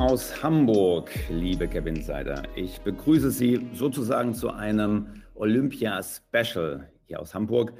aus Hamburg, liebe Kevin Insider. Ich begrüße Sie sozusagen zu einem Olympia-Special hier aus Hamburg.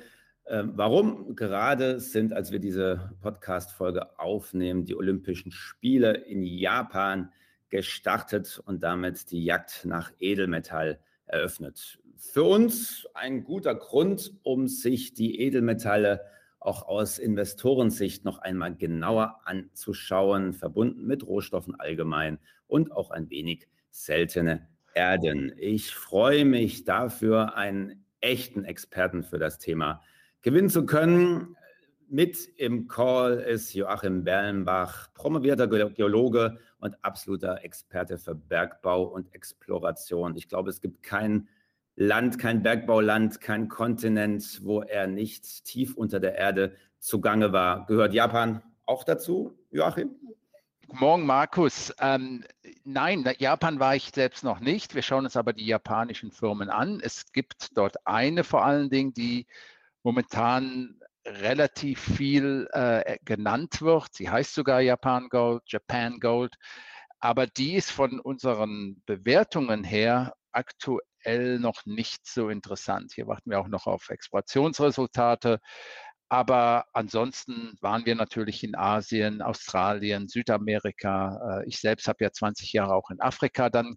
Ähm, warum? Gerade sind, als wir diese Podcast-Folge aufnehmen, die Olympischen Spiele in Japan gestartet und damit die Jagd nach Edelmetall eröffnet. Für uns ein guter Grund, um sich die Edelmetalle auch aus Investorensicht noch einmal genauer anzuschauen, verbunden mit Rohstoffen allgemein und auch ein wenig seltene Erden. Ich freue mich dafür, einen echten Experten für das Thema gewinnen zu können. Mit im Call ist Joachim Berlenbach, promovierter Geologe und absoluter Experte für Bergbau und Exploration. Ich glaube, es gibt keinen Land, kein Bergbauland, kein Kontinent, wo er nicht tief unter der Erde zugange war. Gehört Japan auch dazu, Joachim? Guten Morgen, Markus. Ähm, nein, Japan war ich selbst noch nicht. Wir schauen uns aber die japanischen Firmen an. Es gibt dort eine vor allen Dingen, die momentan relativ viel äh, genannt wird. Sie heißt sogar Japan Gold, Japan Gold. Aber die ist von unseren Bewertungen her aktuell aktuell noch nicht so interessant. Hier warten wir auch noch auf Exploationsresultate. Aber ansonsten waren wir natürlich in Asien, Australien, Südamerika. Äh, ich selbst habe ja 20 Jahre auch in Afrika dann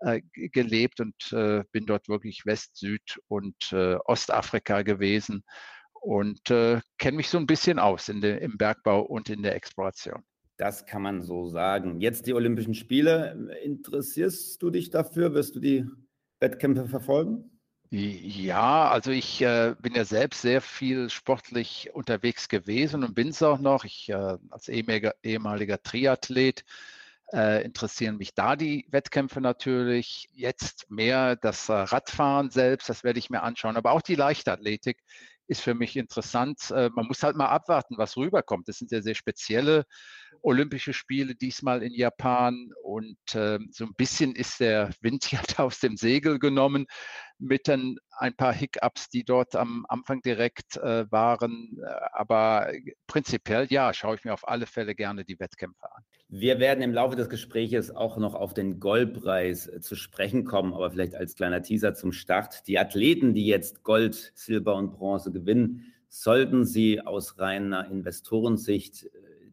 äh, gelebt und äh, bin dort wirklich West, Süd und Ostafrika gewesen und kenne mich so ein bisschen aus de, im Bergbau und in der Exploration. Das kann man so sagen. Jetzt die Olympischen Spiele. Interessierst du dich dafür? Wirst du die Wettkämpfe verfolgen? Ja, also ich äh, bin ja selbst sehr viel sportlich unterwegs gewesen und bin es auch noch. Ich äh, als ehemaliger, ehemaliger Triathlet äh, interessieren mich da die Wettkämpfe natürlich. Jetzt mehr das äh, Radfahren selbst, das werde ich mir anschauen, aber auch die Leichtathletik ist für mich interessant. Äh, man muss halt mal abwarten, was rüberkommt. Das sind ja sehr spezielle Olympische Spiele, diesmal in Japan. Und äh, so ein bisschen ist der Wind ja aus dem Segel genommen mit ein, ein paar Hiccups, die dort am Anfang direkt äh, waren. Aber prinzipiell, ja, schaue ich mir auf alle Fälle gerne die Wettkämpfe an. Wir werden im Laufe des Gespräches auch noch auf den Goldpreis zu sprechen kommen, aber vielleicht als kleiner Teaser zum Start. Die Athleten, die jetzt Gold, Silber und Bronze gewinnen, sollten sie aus reiner Investorensicht äh,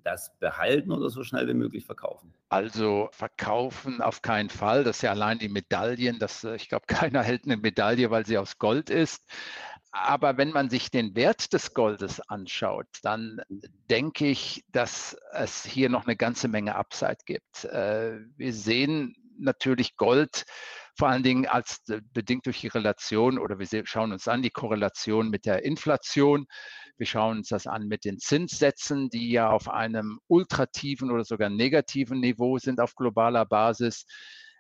das behalten oder so schnell wie möglich verkaufen? Also verkaufen auf keinen Fall. Das ist ja allein die Medaillen. Das, äh, ich glaube, keiner hält eine Medaille, weil sie aus Gold ist. Aber wenn man sich den Wert des Goldes anschaut, dann denke ich, dass es hier noch eine ganze Menge Upside gibt. Äh, wir sehen natürlich Gold vor allen Dingen als äh, bedingt durch die Relation oder wir schauen uns an die Korrelation mit der Inflation. Wir schauen uns das an mit den Zinssätzen, die ja auf einem ultrativen oder sogar negativen Niveau sind auf globaler Basis.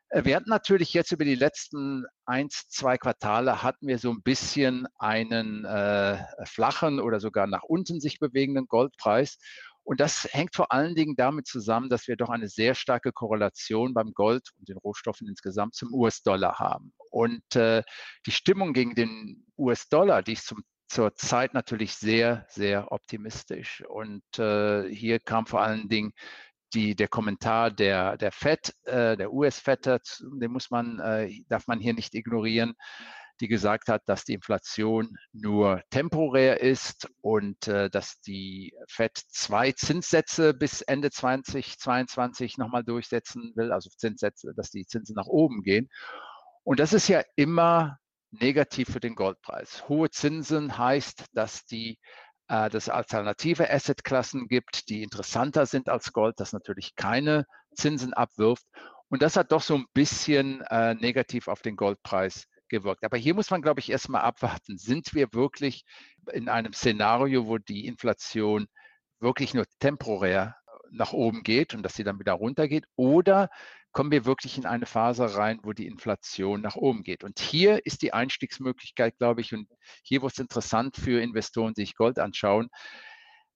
Äh, wir hatten natürlich jetzt über die letzten eins, zwei Quartale hatten wir so ein bisschen einen äh, flachen oder sogar nach unten sich bewegenden Goldpreis. Und das hängt vor allen Dingen damit zusammen, dass wir doch eine sehr starke Korrelation beim Gold und den Rohstoffen insgesamt zum US-Dollar haben. Und äh, die Stimmung gegen den US-Dollar, die ist zum zur Zeit natürlich sehr, sehr optimistisch. Und äh, hier kam vor allen Dingen die, der Kommentar der, der FED, äh, der US-FED, den muss man, äh, darf man hier nicht ignorieren, die gesagt hat, dass die Inflation nur temporär ist und äh, dass die FED zwei Zinssätze bis Ende 2022 nochmal durchsetzen will, also Zinssätze, dass die Zinsen nach oben gehen. Und das ist ja immer negativ für den Goldpreis. Hohe Zinsen heißt, dass die äh, dass es alternative Assetklassen gibt, die interessanter sind als Gold, das natürlich keine Zinsen abwirft. Und das hat doch so ein bisschen äh, negativ auf den Goldpreis gewirkt. Aber hier muss man, glaube ich, erstmal abwarten. Sind wir wirklich in einem Szenario, wo die Inflation wirklich nur temporär nach oben geht und dass sie dann wieder runtergeht? Oder kommen wir wirklich in eine Phase rein, wo die Inflation nach oben geht? Und hier ist die Einstiegsmöglichkeit, glaube ich, und hier wird es interessant für Investoren, die sich Gold anschauen.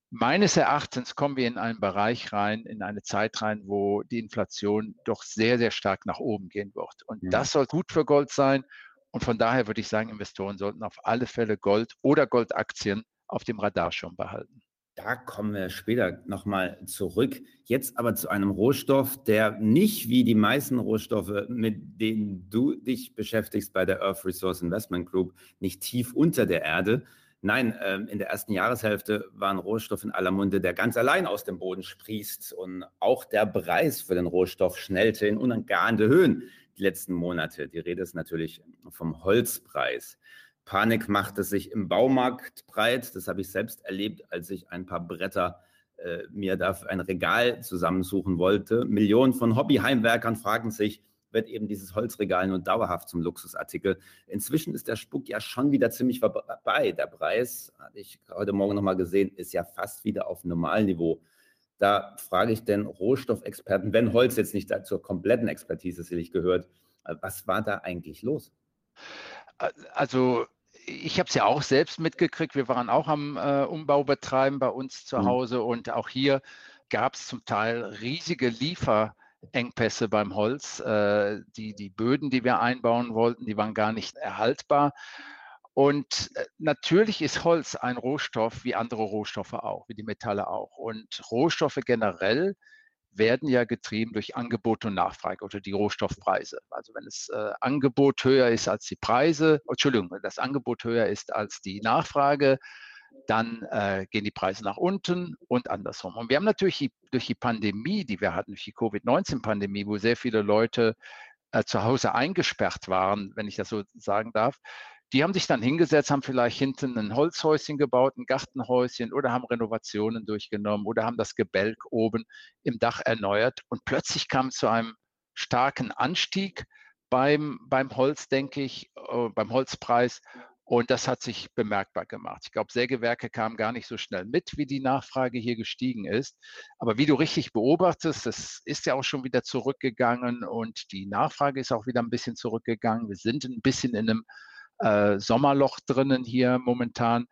Meines Erachtens kommen wir in einen Bereich rein, in eine Zeit rein, wo die Inflation doch sehr, sehr stark nach oben gehen wird. Und ja. das soll gut für Gold sein. Und von daher würde ich sagen, Investoren sollten auf alle Fälle Gold oder Goldaktien auf dem Radar schon behalten. Da kommen wir später nochmal zurück. Jetzt aber zu einem Rohstoff, der nicht wie die meisten Rohstoffe, mit denen du dich beschäftigst bei der Earth Resource Investment Group, nicht tief unter der Erde. Nein, ähm, in der ersten Jahreshälfte war ein Rohstoff in aller Munde, der ganz allein aus dem Boden sprießt. Und auch der Preis für den Rohstoff schnellte in ungeahnte Höhen die letzten Monate. Die Rede ist natürlich vom Holzpreis. Panik machte sich im Baumarkt breit. Das habe ich selbst erlebt, als ich ein paar Bretter äh, mir dafür ein Regal zusammensuchen wollte. Millionen von Hobbyheimwerkern fragen sich, wird eben dieses Holzregal nun dauerhaft zum Luxusartikel. Inzwischen ist der Spuk ja schon wieder ziemlich vorbei. Der Preis, hatte ich heute Morgen nochmal gesehen, ist ja fast wieder auf Normalniveau. Da frage ich den Rohstoffexperten, wenn Holz jetzt nicht zur kompletten Expertise sicherlich gehört, äh, was war da eigentlich los? Also ich habe es ja auch selbst mitgekriegt. Wir waren auch am äh, Umbau betreiben bei uns zu mhm. Hause und auch hier gab es zum Teil riesige Lieferengpässe beim Holz. Äh, die, die Böden, die wir einbauen wollten, die waren gar nicht erhaltbar. Und äh, natürlich ist Holz ein Rohstoff wie andere Rohstoffe auch, wie die Metalle auch. Und Rohstoffe generell werden ja getrieben durch Angebot und Nachfrage oder die Rohstoffpreise. Also wenn das äh, Angebot höher ist als die Preise, Entschuldigung, wenn das Angebot höher ist als die Nachfrage, dann äh, gehen die Preise nach unten und andersrum. Und wir haben natürlich die, durch die Pandemie, die wir hatten, durch die Covid-19-Pandemie, wo sehr viele Leute äh, zu Hause eingesperrt waren, wenn ich das so sagen darf, die haben sich dann hingesetzt, haben vielleicht hinten ein Holzhäuschen gebaut, ein Gartenhäuschen oder haben Renovationen durchgenommen oder haben das Gebälk oben im Dach erneuert. Und plötzlich kam es zu einem starken Anstieg beim, beim Holz, denke ich, äh, beim Holzpreis. Und das hat sich bemerkbar gemacht. Ich glaube, Sägewerke kamen gar nicht so schnell mit, wie die Nachfrage hier gestiegen ist. Aber wie du richtig beobachtest, das ist ja auch schon wieder zurückgegangen und die Nachfrage ist auch wieder ein bisschen zurückgegangen. Wir sind ein bisschen in einem äh, Sommerloch drinnen hier momentan.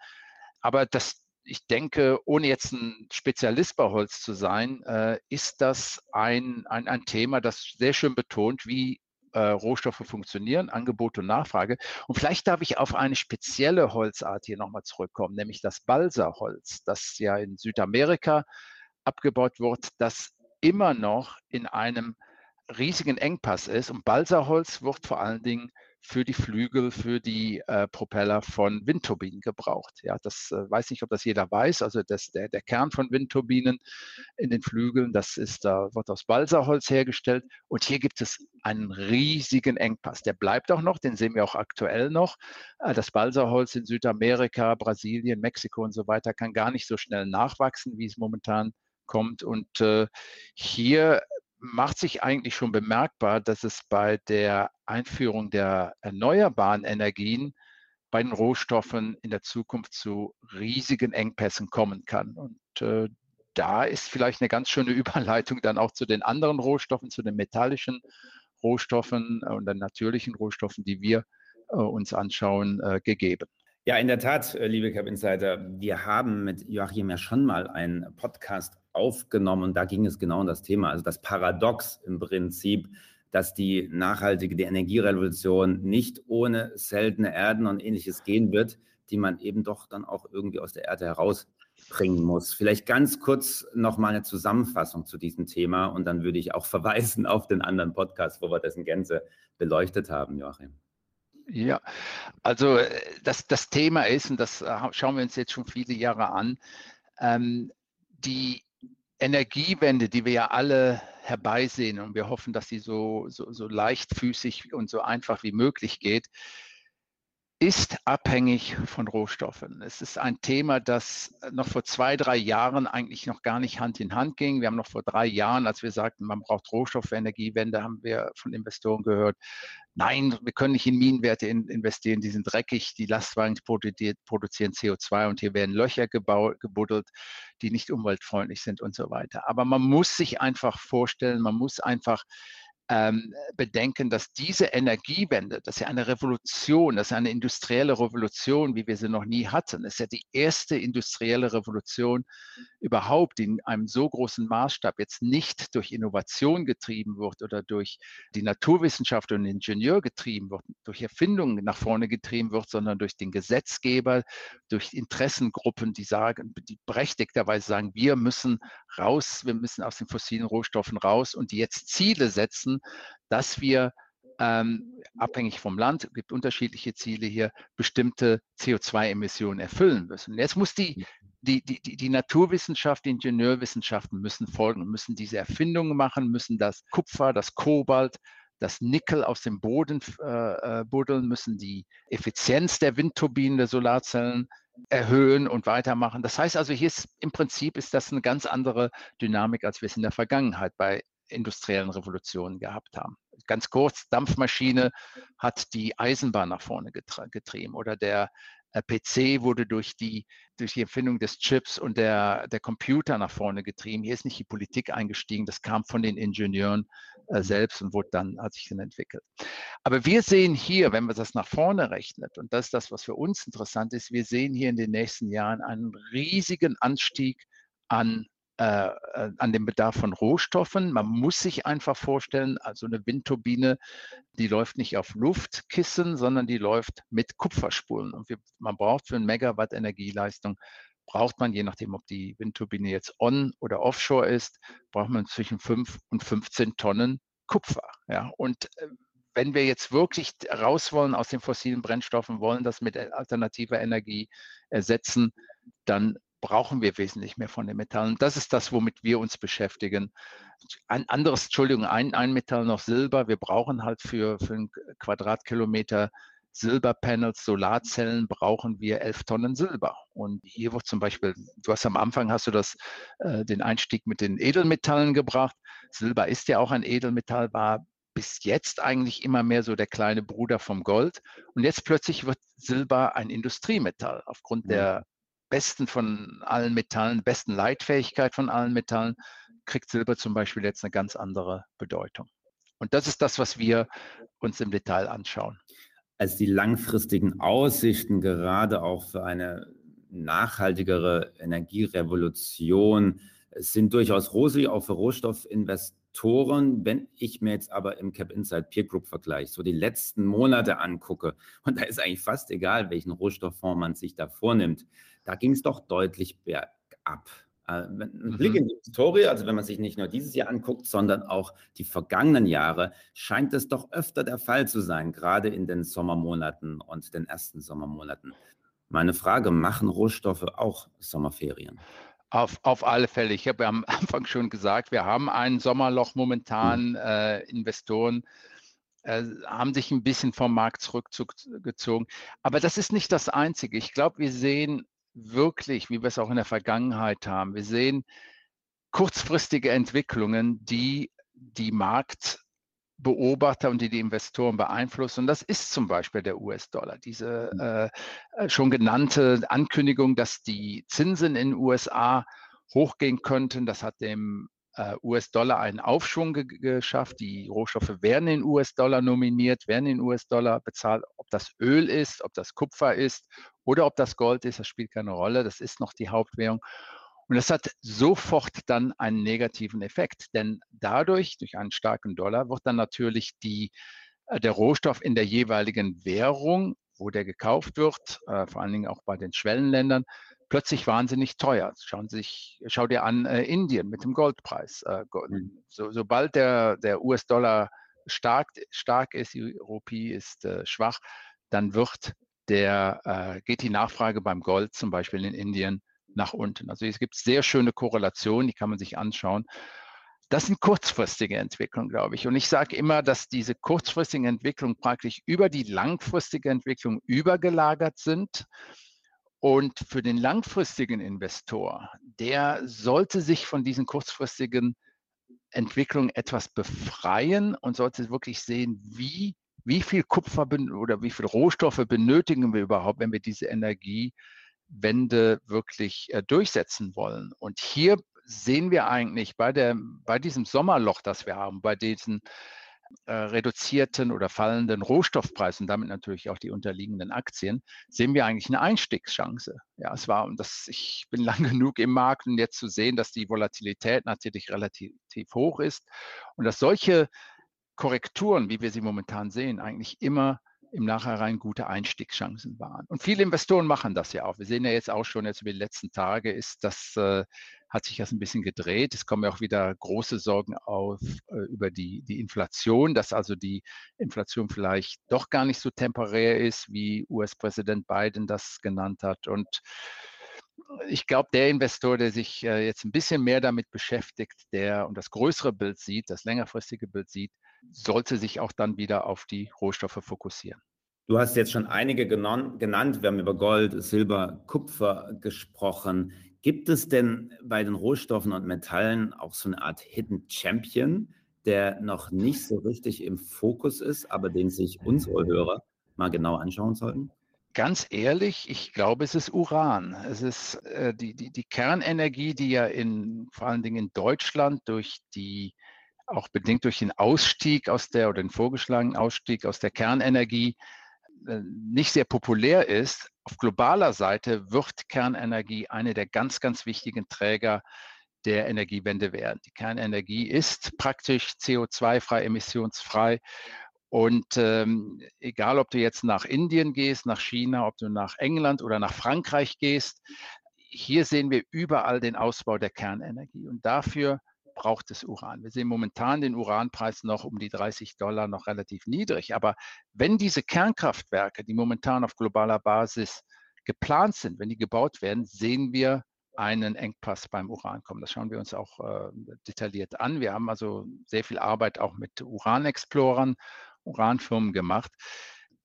Aber das, ich denke, ohne jetzt ein Spezialist bei Holz zu sein, äh, ist das ein, ein, ein Thema, das sehr schön betont, wie äh, Rohstoffe funktionieren, Angebot und Nachfrage. Und vielleicht darf ich auf eine spezielle Holzart hier nochmal zurückkommen, nämlich das Balsaholz, das ja in Südamerika abgebaut wird, das immer noch in einem riesigen Engpass ist. Und Balsaholz wird vor allen Dingen für die Flügel, für die äh, Propeller von Windturbinen gebraucht. Ja, das äh, weiß nicht, ob das jeder weiß. Also das, der, der Kern von Windturbinen in den Flügeln, das ist, da wird aus Balsaholz hergestellt. Und hier gibt es einen riesigen Engpass. Der bleibt auch noch, den sehen wir auch aktuell noch. Äh, das Balsaholz in Südamerika, Brasilien, Mexiko und so weiter kann gar nicht so schnell nachwachsen, wie es momentan kommt. Und äh, hier macht sich eigentlich schon bemerkbar, dass es bei der Einführung der erneuerbaren Energien bei den Rohstoffen in der Zukunft zu riesigen Engpässen kommen kann. Und äh, da ist vielleicht eine ganz schöne Überleitung dann auch zu den anderen Rohstoffen, zu den metallischen Rohstoffen und den natürlichen Rohstoffen, die wir äh, uns anschauen, äh, gegeben. Ja, in der Tat, äh, liebe Cap Insider, wir haben mit Joachim ja schon mal einen Podcast aufgenommen und da ging es genau um das Thema, also das Paradox im Prinzip, dass die nachhaltige, die Energierevolution nicht ohne seltene Erden und ähnliches gehen wird, die man eben doch dann auch irgendwie aus der Erde herausbringen muss. Vielleicht ganz kurz nochmal eine Zusammenfassung zu diesem Thema und dann würde ich auch verweisen auf den anderen Podcast, wo wir das in Gänze beleuchtet haben, Joachim. Ja, also äh, das, das Thema ist, und das äh, schauen wir uns jetzt schon viele Jahre an, ähm, die Energiewende, die wir ja alle herbeisehen und wir hoffen, dass sie so, so, so leichtfüßig und so einfach wie möglich geht, ist abhängig von Rohstoffen. Es ist ein Thema, das noch vor zwei, drei Jahren eigentlich noch gar nicht Hand in Hand ging. Wir haben noch vor drei Jahren, als wir sagten, man braucht Rohstoffe für Energiewende, haben wir von Investoren gehört, nein, wir können nicht in Minenwerte investieren, die sind dreckig, die Lastwagen produzieren CO2 und hier werden Löcher gebuddelt, die nicht umweltfreundlich sind und so weiter. Aber man muss sich einfach vorstellen, man muss einfach ähm, bedenken, dass diese Energiewende, das ist ja eine Revolution, das ist eine industrielle Revolution, wie wir sie noch nie hatten. Das ist ja die erste industrielle Revolution überhaupt, die in einem so großen Maßstab jetzt nicht durch Innovation getrieben wird oder durch die Naturwissenschaft und Ingenieur getrieben wird, durch Erfindungen nach vorne getrieben wird, sondern durch den Gesetzgeber, durch Interessengruppen, die sagen, die berechtigterweise sagen, wir müssen raus, wir müssen aus den fossilen Rohstoffen raus und die jetzt Ziele setzen, dass wir ähm, abhängig vom Land, es gibt unterschiedliche Ziele hier, bestimmte CO2-Emissionen erfüllen müssen. Jetzt muss die, die, die, die Naturwissenschaft, die Ingenieurwissenschaften müssen folgen, müssen diese Erfindungen machen, müssen das Kupfer, das Kobalt, das Nickel aus dem Boden äh, äh buddeln, müssen die Effizienz der Windturbinen, der Solarzellen erhöhen und weitermachen. Das heißt also, hier ist im Prinzip ist das eine ganz andere Dynamik, als wir es in der Vergangenheit bei industriellen Revolutionen gehabt haben. Ganz kurz, Dampfmaschine hat die Eisenbahn nach vorne getrieben oder der äh, PC wurde durch die, durch die Erfindung des Chips und der, der Computer nach vorne getrieben. Hier ist nicht die Politik eingestiegen, das kam von den Ingenieuren. Selbst und wurde dann, hat sich dann entwickelt. Aber wir sehen hier, wenn man das nach vorne rechnet, und das ist das, was für uns interessant ist, wir sehen hier in den nächsten Jahren einen riesigen Anstieg an äh, äh, an dem Bedarf von Rohstoffen. Man muss sich einfach vorstellen, also eine Windturbine, die läuft nicht auf Luftkissen, sondern die läuft mit Kupferspulen. Und wir, man braucht für ein Megawatt Energieleistung braucht man, je nachdem, ob die Windturbine jetzt on- oder offshore ist, braucht man zwischen 5 und 15 Tonnen Kupfer. Ja, und äh, wenn wir jetzt wirklich raus wollen aus den fossilen Brennstoffen, wollen das mit alternativer Energie ersetzen, dann brauchen wir wesentlich mehr von den Metallen. Das ist das, womit wir uns beschäftigen. Ein anderes, Entschuldigung, ein, ein Metall noch Silber. Wir brauchen halt für, für einen Quadratkilometer Silberpanels, Solarzellen brauchen wir elf Tonnen Silber. Und hier wird zum Beispiel, du hast am Anfang hast du das, äh, den Einstieg mit den Edelmetallen gebracht. Silber ist ja auch ein Edelmetall, war bis jetzt eigentlich immer mehr so der kleine Bruder vom Gold. Und jetzt plötzlich wird Silber ein Industriemetall aufgrund der besten von allen Metallen, besten Leitfähigkeit von allen Metallen, kriegt Silber zum Beispiel jetzt eine ganz andere Bedeutung. Und das ist das, was wir uns im Detail anschauen. Als die langfristigen Aussichten gerade auch für eine nachhaltigere Energierevolution sind durchaus rosig, auch für Rohstoffinvestoren. Wenn ich mir jetzt aber im Cap Insight Peer Group Vergleich so die letzten Monate angucke, und da ist eigentlich fast egal, welchen Rohstofffonds man sich da vornimmt, da ging es doch deutlich bergab. Äh, ein Blick mhm. in die Historie, also wenn man sich nicht nur dieses Jahr anguckt, sondern auch die vergangenen Jahre, scheint es doch öfter der Fall zu sein, gerade in den Sommermonaten und den ersten Sommermonaten. Meine Frage, machen Rohstoffe auch Sommerferien? Auf, auf alle Fälle. Ich habe ja am Anfang schon gesagt, wir haben ein Sommerloch momentan. Mhm. Äh, Investoren äh, haben sich ein bisschen vom Markt zurückgezogen. Aber das ist nicht das Einzige. Ich glaube, wir sehen wirklich, wie wir es auch in der Vergangenheit haben. Wir sehen kurzfristige Entwicklungen, die die Marktbeobachter und die die Investoren beeinflussen. Und das ist zum Beispiel der US-Dollar. Diese mhm. äh, äh, schon genannte Ankündigung, dass die Zinsen in den USA hochgehen könnten, das hat dem US-Dollar einen Aufschwung ge geschafft. Die Rohstoffe werden in US-Dollar nominiert, werden in US-Dollar bezahlt. Ob das Öl ist, ob das Kupfer ist oder ob das Gold ist, das spielt keine Rolle. Das ist noch die Hauptwährung. Und das hat sofort dann einen negativen Effekt, denn dadurch, durch einen starken Dollar, wird dann natürlich die, äh, der Rohstoff in der jeweiligen Währung, wo der gekauft wird, äh, vor allen Dingen auch bei den Schwellenländern, plötzlich wahnsinnig teuer. Schauen Sie sich, schau dir an äh, Indien mit dem Goldpreis. Äh, mhm. so, sobald der, der US-Dollar stark, stark ist, die Rupie ist äh, schwach, dann wird der, äh, geht die Nachfrage beim Gold zum Beispiel in Indien nach unten. Also es gibt sehr schöne Korrelationen, die kann man sich anschauen. Das sind kurzfristige Entwicklungen, glaube ich. Und ich sage immer, dass diese kurzfristigen Entwicklungen praktisch über die langfristige Entwicklung übergelagert sind. Und für den langfristigen Investor, der sollte sich von diesen kurzfristigen Entwicklungen etwas befreien und sollte wirklich sehen, wie, wie viel Kupfer oder wie viel Rohstoffe benötigen wir überhaupt, wenn wir diese Energiewende wirklich äh, durchsetzen wollen. Und hier sehen wir eigentlich bei, der, bei diesem Sommerloch, das wir haben, bei diesen äh, reduzierten oder fallenden Rohstoffpreisen, damit natürlich auch die unterliegenden Aktien, sehen wir eigentlich eine Einstiegschance. Ja, es war, und das, ich bin lang genug im Markt, um jetzt zu sehen, dass die Volatilität natürlich relativ hoch ist und dass solche Korrekturen, wie wir sie momentan sehen, eigentlich immer im Nachhinein gute Einstiegschancen waren. Und viele Investoren machen das ja auch. Wir sehen ja jetzt auch schon jetzt über die letzten Tage, ist das, äh, hat sich das ein bisschen gedreht. Es kommen ja auch wieder große Sorgen auf äh, über die, die Inflation, dass also die Inflation vielleicht doch gar nicht so temporär ist, wie US-Präsident Biden das genannt hat. Und ich glaube, der Investor, der sich äh, jetzt ein bisschen mehr damit beschäftigt, der und das größere Bild sieht, das längerfristige Bild sieht, sollte sich auch dann wieder auf die Rohstoffe fokussieren. Du hast jetzt schon einige genannt. Wir haben über Gold, Silber, Kupfer gesprochen. Gibt es denn bei den Rohstoffen und Metallen auch so eine Art Hidden Champion, der noch nicht so richtig im Fokus ist, aber den sich unsere Hörer mal genau anschauen sollten? Ganz ehrlich, ich glaube, es ist Uran. Es ist äh, die, die, die Kernenergie, die ja in, vor allen Dingen in Deutschland durch die auch bedingt durch den Ausstieg aus der oder den vorgeschlagenen Ausstieg aus der Kernenergie äh, nicht sehr populär ist. Auf globaler Seite wird Kernenergie eine der ganz, ganz wichtigen Träger der Energiewende werden. Die Kernenergie ist praktisch CO2-frei, emissionsfrei. Und ähm, egal, ob du jetzt nach Indien gehst, nach China, ob du nach England oder nach Frankreich gehst, hier sehen wir überall den Ausbau der Kernenergie. Und dafür braucht es Uran. Wir sehen momentan den Uranpreis noch um die 30 Dollar noch relativ niedrig. Aber wenn diese Kernkraftwerke, die momentan auf globaler Basis geplant sind, wenn die gebaut werden, sehen wir einen Engpass beim Uran kommen. Das schauen wir uns auch äh, detailliert an. Wir haben also sehr viel Arbeit auch mit Uranexplorern, Uranfirmen gemacht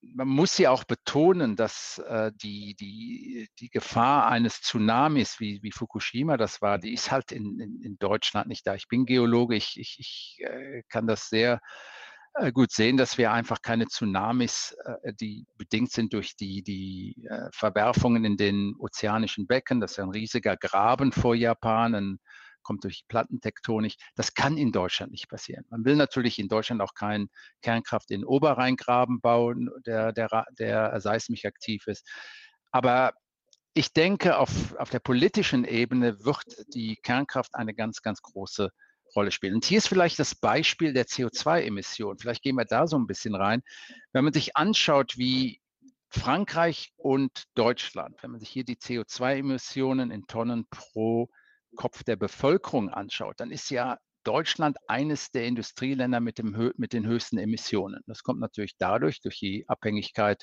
man muss ja auch betonen, dass äh, die, die, die Gefahr eines Tsunamis, wie, wie Fukushima das war, die ist halt in, in, in Deutschland nicht da. Ich bin Geologe, ich, ich, ich äh, kann das sehr äh, gut sehen, dass wir einfach keine Tsunamis, äh, die bedingt sind durch die, die äh, Verwerfungen in den ozeanischen Becken. Das ist ein riesiger Graben vor Japan, ein kommt durch Plattentektonik. Das kann in Deutschland nicht passieren. Man will natürlich in Deutschland auch keinen Kernkraft in Oberrheingraben bauen, der, der, der seismisch aktiv ist. Aber ich denke, auf, auf der politischen Ebene wird die Kernkraft eine ganz, ganz große Rolle spielen. Und hier ist vielleicht das Beispiel der CO2-Emissionen. Vielleicht gehen wir da so ein bisschen rein. Wenn man sich anschaut, wie Frankreich und Deutschland, wenn man sich hier die CO2-Emissionen in Tonnen pro Kopf der Bevölkerung anschaut, dann ist ja Deutschland eines der Industrieländer mit, dem, mit den höchsten Emissionen. Das kommt natürlich dadurch, durch die Abhängigkeit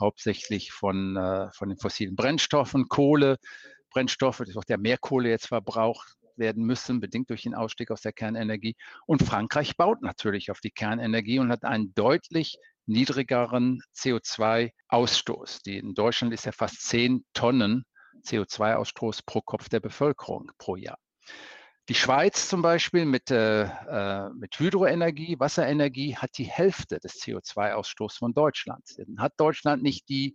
hauptsächlich von, äh, von den fossilen Brennstoffen, Kohle, Brennstoffe, das wird ja mehr Kohle jetzt verbraucht werden müssen, bedingt durch den Ausstieg aus der Kernenergie. Und Frankreich baut natürlich auf die Kernenergie und hat einen deutlich niedrigeren CO2-Ausstoß. in Deutschland ist ja fast 10 Tonnen CO2-Ausstoß pro Kopf der Bevölkerung pro Jahr. Die Schweiz zum Beispiel mit, äh, äh mit Hydroenergie, Wasserenergie hat die Hälfte des CO2-Ausstoßes von Deutschland. Dann hat Deutschland nicht die,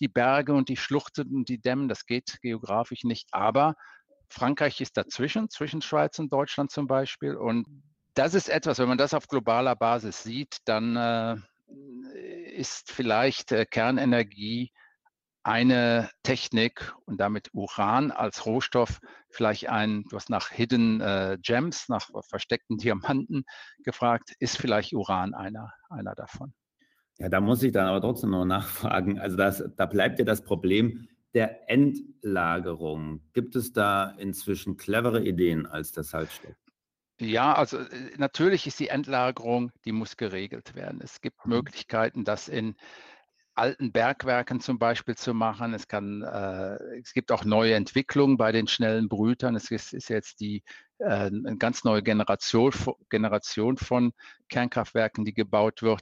die Berge und die Schluchten und die Dämme, das geht geografisch nicht. Aber Frankreich ist dazwischen, zwischen Schweiz und Deutschland zum Beispiel. Und das ist etwas, wenn man das auf globaler Basis sieht, dann äh, ist vielleicht äh, Kernenergie eine Technik und damit Uran als Rohstoff vielleicht ein, du hast nach Hidden äh, Gems, nach versteckten Diamanten gefragt, ist vielleicht Uran einer, einer davon? Ja, da muss ich dann aber trotzdem noch nachfragen. Also das, da bleibt ja das Problem der Endlagerung. Gibt es da inzwischen clevere Ideen als der Salzstoff? Ja, also äh, natürlich ist die Endlagerung, die muss geregelt werden. Es gibt mhm. Möglichkeiten, das in alten Bergwerken zum Beispiel zu machen. Es, kann, äh, es gibt auch neue Entwicklungen bei den schnellen Brütern. Es ist, ist jetzt die äh, eine ganz neue Generation, Generation von Kernkraftwerken, die gebaut wird.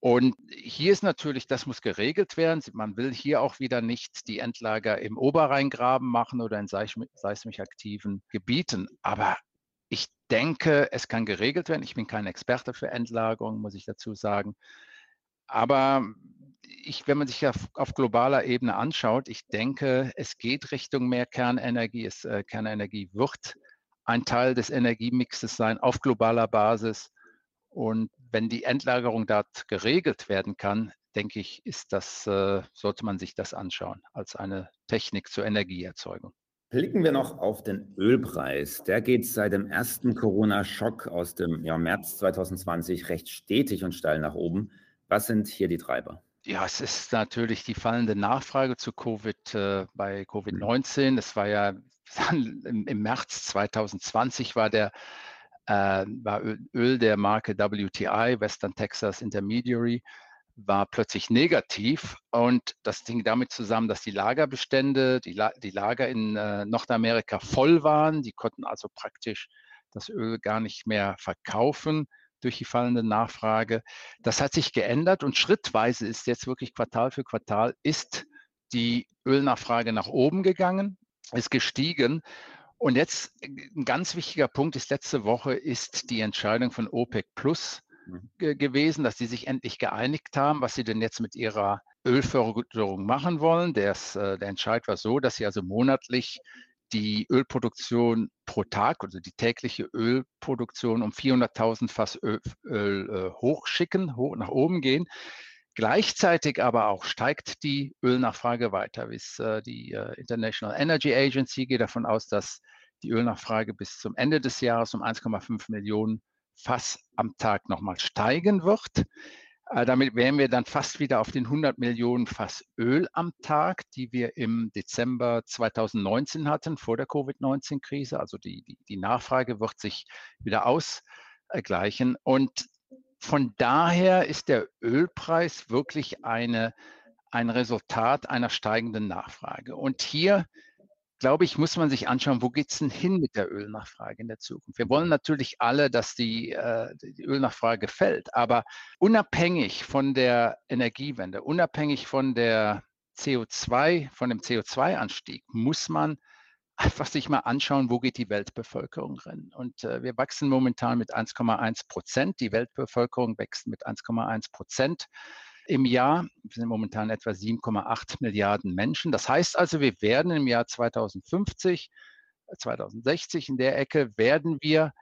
Und hier ist natürlich, das muss geregelt werden. Man will hier auch wieder nicht die Endlager im Oberrheingraben machen oder in seismisch aktiven Gebieten. Aber ich denke, es kann geregelt werden. Ich bin kein Experte für Endlagerung, muss ich dazu sagen. Aber ich, wenn man sich auf, auf, globaler Ebene anschaut, ich denke, es geht Richtung mehr Kernenergie. Es, äh, Kernenergie wird ein Teil des Energiemixes sein auf globaler Basis. Und wenn die Endlagerung dort geregelt werden kann, denke ich, ist das, äh, sollte man sich das anschauen als eine Technik zur Energieerzeugung. Blicken wir noch auf den Ölpreis. Der geht seit dem ersten Corona-Schock aus dem ja, März 2020 recht stetig und steil nach oben. Was sind hier die Treiber? Ja, es ist natürlich die fallende Nachfrage zu Covid äh, bei Covid-19. Das war ja im, im, März 2020 war der äh, war Öl der Marke WTI, Western Texas Intermediary, war plötzlich negativ und das hing damit zusammen, dass die Lagerbestände, die, La die Lager in äh, Nordamerika voll waren. Die konnten also praktisch das Öl gar nicht mehr verkaufen durch die fallende Nachfrage. Das hat sich geändert und schrittweise ist jetzt wirklich Quartal für Quartal ist die Ölnachfrage nach oben gegangen, ist gestiegen. Und jetzt ein ganz wichtiger Punkt ist letzte Woche ist die Entscheidung von OPEC Plus Mhm. gewesen, dass sie sich endlich geeinigt haben, was sie denn jetzt mit ihrer Ölförderung machen wollen. Des, äh, der Entscheid war so, dass sie also monatlich die Ölproduktion pro Tag, also die tägliche Ölproduktion um 400.000 Fass Öl, Öl äh, hochschicken, hoch nach oben gehen. Gleichzeitig aber auch steigt die Ölnachfrage weiter. Äh, die äh, International Energy Agency geht davon aus, dass die Ölnachfrage bis zum Ende des Jahres um 1,5 Millionen Fass am Tag nochmal steigen wird. Äh, damit wären wir dann fast wieder auf den 100 Millionen Fass Öl am Tag, die wir im Dezember 2019 hatten, vor der Covid-19-Krise. Also die, die, die, Nachfrage wird sich wieder ausgleichen. Und von daher ist der Ölpreis wirklich eine, ein Resultat einer steigenden Nachfrage. Und hier glaube ich, muss man sich anschauen, wo geht es denn hin mit der Ölnachfrage in der Zukunft. Wir wollen natürlich alle, dass die, äh, die Ölnachfrage fällt, aber unabhängig von der Energiewende, unabhängig von der CO2, von dem CO2-Anstieg, muss man einfach sich mal anschauen, wo geht die Weltbevölkerung hin. Und äh, wir wachsen momentan mit 1,1 Prozent. Die Weltbevölkerung wächst mit 1,1 Prozent im Jahr. Wir sind momentan etwa 7,8 Milliarden Menschen. Das heißt also, wir werden im Jahr 2050, 2060 in der Ecke, werden wir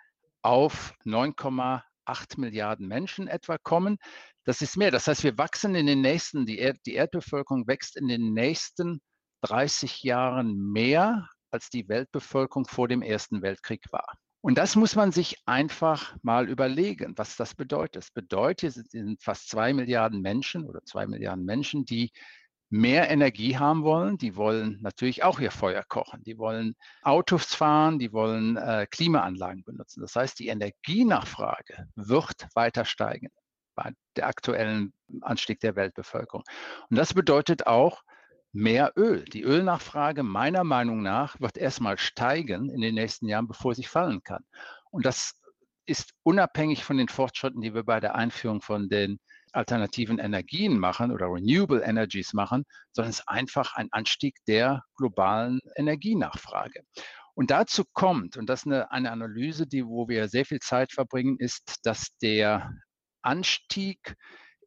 auf 9,8 Milliarden Menschen etwa kommen. Das ist mehr. Das heißt, wir wachsen in den nächsten, die, Erd, die Erdbevölkerung wächst in den nächsten 30 Jahren mehr, als die Weltbevölkerung vor dem Ersten Weltkrieg war. Und das muss man sich einfach mal überlegen, was das bedeutet. Es bedeutet, es sind fast zwei Milliarden Menschen oder zwei Milliarden Menschen, die mehr Energie haben wollen. Die wollen natürlich auch ihr Feuer kochen. Die wollen Autos fahren, die wollen äh, Klimaanlagen benutzen. Das heißt, die Energienachfrage wird weiter steigen bei der aktuellen Anstieg der Weltbevölkerung. Und das bedeutet auch, mehr Öl. Die Ölnachfrage meiner Meinung nach wird erstmal steigen in den nächsten Jahren, bevor sie fallen kann. Und das ist unabhängig von den Fortschritten, die wir bei der Einführung von den alternativen Energien machen oder Renewable Energies machen, sondern es ist einfach ein Anstieg der globalen Energienachfrage. Und dazu kommt, und das ist eine, eine Analyse, die, wo wir sehr viel Zeit verbringen, ist, dass der Anstieg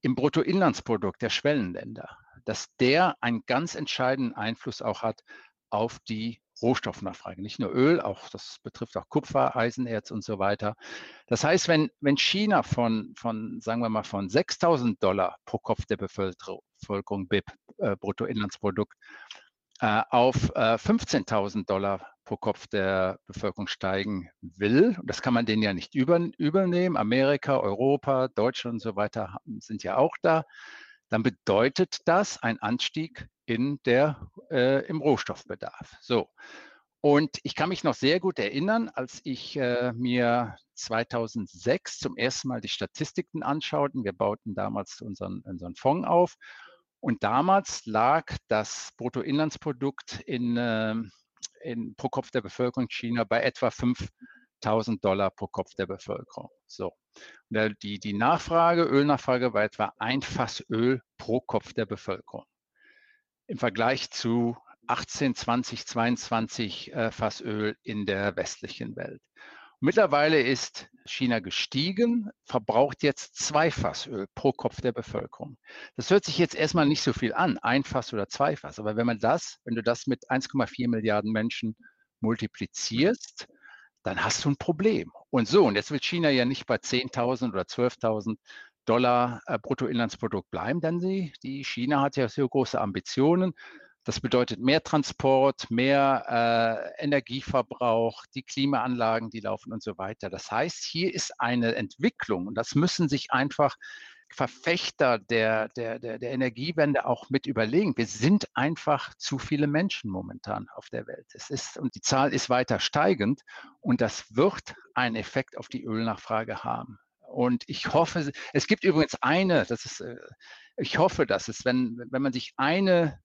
im Bruttoinlandsprodukt der Schwellenländer, dass der einen ganz entscheidenden Einfluss auch hat auf die Rohstoffnachfrage. Nicht nur Öl, auch das betrifft auch Kupfer, Eisenerz und so weiter. Das heißt, wenn, wenn China von, von, sagen wir mal, von 6.000 Dollar pro Kopf der Bevölkerung, BIP, äh, Bruttoinlandsprodukt, äh, auf äh, 15.000 Dollar pro Kopf der Bevölkerung steigen will, und das kann man denen ja nicht über, übernehmen, Amerika, Europa, Deutschland und so weiter sind ja auch da, dann bedeutet das ein Anstieg in der, äh, im Rohstoffbedarf. So. Und ich kann mich noch sehr gut erinnern, als ich äh, mir 2006 zum ersten Mal die Statistiken anschauten. Wir bauten damals unseren, unseren Fonds auf. Und damals lag das Bruttoinlandsprodukt in, äh, in, pro Kopf der Bevölkerung China bei etwa 5000 Dollar pro Kopf der Bevölkerung. So. Die, die Nachfrage, Ölnachfrage war etwa ein Fass Öl pro Kopf der Bevölkerung. Im Vergleich zu 18, 20, 22 äh, Fass Öl in der westlichen Welt. Mittlerweile ist China gestiegen, verbraucht jetzt zwei Fass Öl pro Kopf der Bevölkerung. Das hört sich jetzt erstmal nicht so viel an, ein Fass oder zwei Fass. Aber wenn man das, wenn du das mit 1,4 Milliarden Menschen multiplizierst, dann hast du ein Problem. Und so, und jetzt will China ja nicht bei 10.000 oder 12.000 Dollar äh, Bruttoinlandsprodukt bleiben, denn sie, die China hat ja so große Ambitionen. Das bedeutet mehr Transport, mehr äh, Energieverbrauch, die Klimaanlagen, die laufen und so weiter. Das heißt, hier ist eine Entwicklung und das müssen sich einfach Verfechter der, der, der, der Energiewende auch mit überlegen. Wir sind einfach zu viele Menschen momentan auf der Welt. Es ist, und die Zahl ist weiter steigend und das wird einen Effekt auf die Ölnachfrage haben. Und ich hoffe, es gibt übrigens eine, das ist, äh, ich hoffe, dass es, wenn, wenn man sich eine,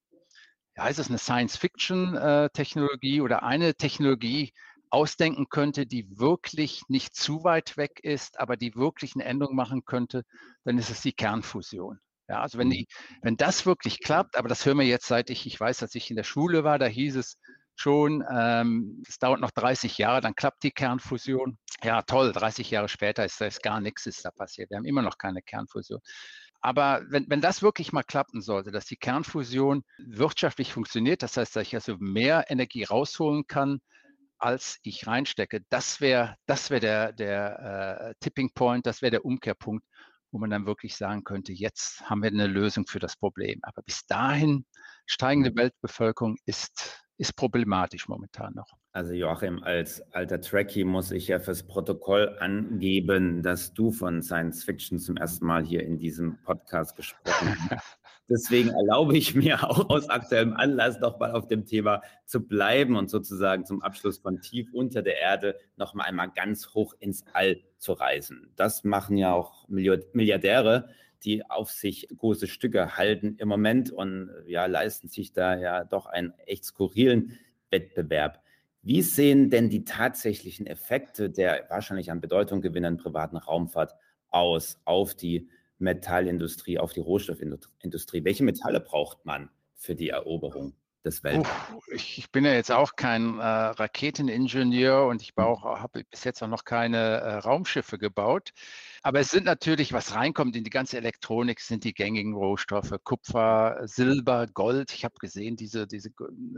ja, ist es eine Science-Fiction-Technologie oder eine Technologie ausdenken könnte, die wirklich nicht zu weit weg ist, aber die wirklich eine Änderung machen könnte, dann ist es die Kernfusion. Ja, also wenn, mhm. die, wenn das wirklich klappt, aber das hören wir jetzt, seit ich, ich weiß, als ich in der Schule war, da hieß es, schon, ähm, es dauert noch 30 Jahre, dann klappt die Kernfusion. Ja, toll, 30 Jahre später ist, ist gar nichts ist da passiert. Wir haben immer noch keine Kernfusion. Aber wenn, wenn das wirklich mal klappen sollte, dass die Kernfusion wirtschaftlich funktioniert, das heißt, dass ich also mehr Energie rausholen kann, als ich reinstecke, das wäre das wär der, der äh, Tipping Point, das wäre der Umkehrpunkt, wo man dann wirklich sagen könnte, jetzt haben wir eine Lösung für das Problem. Aber bis dahin, steigende mhm. Weltbevölkerung ist ist problematisch momentan noch. Also Joachim, als alter Trekkie muss ich ja fürs Protokoll angeben, dass du von Science Fiction zum ersten Mal hier in diesem Podcast gesprochen hast. Deswegen erlaube ich mir auch aus aktuellem Anlass nochmal auf dem Thema zu bleiben und sozusagen zum Abschluss von tief unter der Erde nochmal einmal ganz hoch ins All zu reisen. Das machen ja auch Milliardäre die auf sich große Stücke halten im Moment und ja, leisten sich da ja doch einen echt skurrilen Wettbewerb. Wie sehen denn die tatsächlichen Effekte der wahrscheinlich an Bedeutung gewinnenden privaten Raumfahrt aus auf die Metallindustrie, auf die Rohstoffindustrie? Welche Metalle braucht man für die Eroberung? des Weltraums? Ich, ich, bin ja jetzt auch kein äh, Raketeningenieur und ich habe bis jetzt auch noch keine äh, Raumschiffe gebaut. Aber es sind natürlich, was reinkommt in die ganze Elektronik, sind die gängigen Rohstoffe, Kupfer, Silber, Gold. Ich habe gesehen, diese, diese,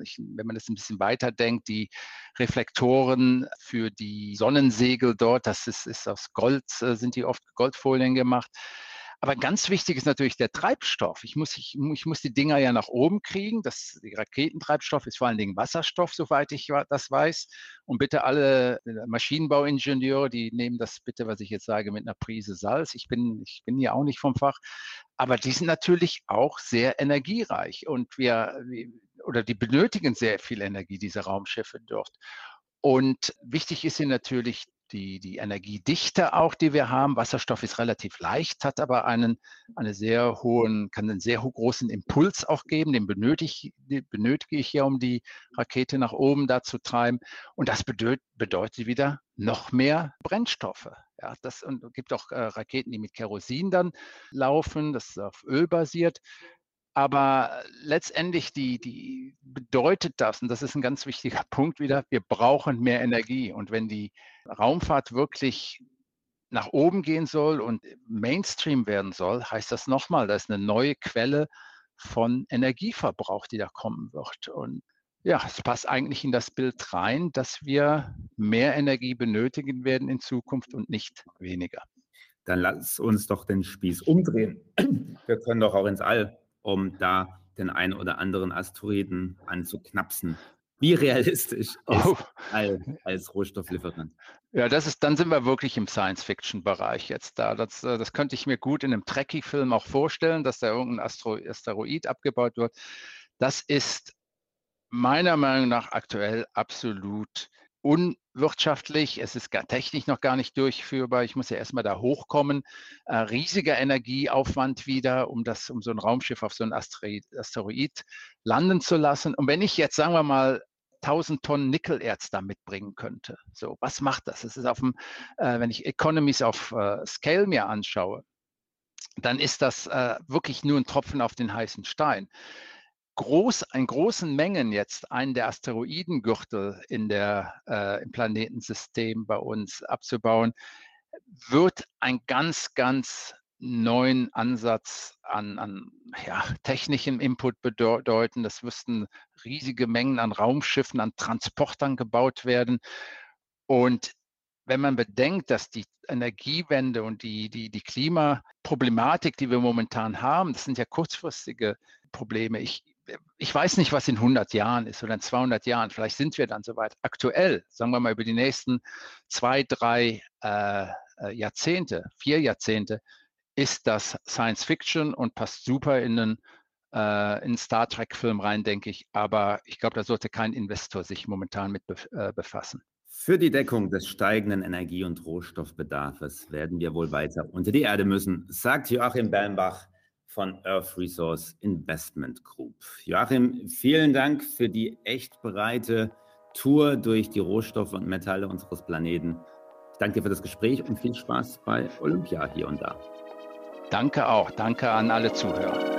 ich, wenn man das ein bisschen weiterdenkt, die Reflektoren für die Sonnensegel dort, das ist, ist aus Gold, äh, sind die oft Goldfolien gemacht. Aber ganz wichtig ist natürlich der Treibstoff. Ich muss, ich, ich muss die Dinger ja nach oben kriegen. Das, Raketentreibstoff ist vor allen Dingen Wasserstoff, soweit ich das weiß. Und bitte alle äh, Maschinenbauingenieure, die nehmen das bitte, was ich jetzt sage, mit einer Prise Salz. Ich bin, ich bin ja auch nicht vom Fach. Aber die sind natürlich auch sehr energiereich. Und wir, oder die benötigen sehr viel Energie, diese Raumschiffe dort. Und wichtig ist hier natürlich die, die Energiedichte auch, die wir haben. Wasserstoff ist relativ leicht, hat aber einen, einen sehr hohen, kann einen sehr großen Impuls auch geben. Den benötige, benötige ich ja, um die Rakete nach oben da zu treiben. Und das bedeutet, bedeutet wieder noch mehr Brennstoffe. Ja, das und gibt auch äh, Raketen, die mit Kerosin dann laufen, das ist auf Öl basiert. Aber letztendlich die, die bedeutet das, und das ist ein ganz wichtiger Punkt wieder, wir brauchen mehr Energie. Und wenn die Raumfahrt wirklich nach oben gehen soll und Mainstream werden soll, heißt das nochmal, da ist eine neue Quelle von Energieverbrauch, die da kommen wird. Und ja, es passt eigentlich in das Bild rein, dass wir mehr Energie benötigen werden in Zukunft und nicht weniger. Dann lass uns doch den Spieß umdrehen. Wir können doch auch ins All um da den einen oder anderen Asteroiden anzuknapsen. Wie realistisch ist oh. als, als Rohstofflieferant? Ja, das ist, dann sind wir wirklich im Science-Fiction-Bereich jetzt da. Das, äh, das könnte ich mir gut in einem Trekkie-Film auch vorstellen, dass da irgendein Astro Asteroid abgebaut wird. Das ist meiner Meinung nach aktuell absolut unwirtschaftlich, es ist gar technisch noch gar nicht durchführbar. Ich muss ja erstmal da hochkommen. Äh, riesiger Energieaufwand wieder, um das, um so ein Raumschiff auf so ein Asteroid, Asteroid landen zu lassen. Und wenn ich jetzt, sagen wir mal, 1000 Tonnen Nickelerz da mitbringen könnte. So, was macht das? Es ist auf dem, äh, wenn ich Economies auf äh, Scale mir anschaue, dann ist das äh, wirklich nur ein Tropfen auf den heißen Stein groß, in großen Mengen jetzt einen der Asteroidengürtel in der, äh, im Planetensystem bei uns abzubauen, wird ein ganz, ganz neuen Ansatz an, an ja, technischem Input bedeuten. Das müssten riesige Mengen an Raumschiffen, an Transportern gebaut werden. Und wenn man bedenkt, dass die Energiewende und die, die, die Klimaproblematik, die wir momentan haben, das sind ja kurzfristige Probleme. Ich, ich weiß nicht, was in 100 Jahren ist oder in 200 Jahren. Vielleicht sind wir dann soweit. Aktuell, sagen wir mal über die nächsten zwei, drei äh, äh Jahrzehnte, vier Jahrzehnte, ist das Science Fiction und passt super in einen, äh, in Star Trek-Film rein, denke ich. Aber ich glaube, da sollte kein Investor sich momentan mit äh, befassen. Für die Deckung des steigenden Energie- und Rohstoffbedarfs werden wir wohl weiter unter die Erde müssen, sagt Joachim Bernbach von Earth Resource Investment Group. Joachim, vielen Dank für die echt breite Tour durch die Rohstoffe und Metalle unseres Planeten. Ich danke dir für das Gespräch und viel Spaß bei Olympia hier und da. Danke auch. Danke an alle Zuhörer.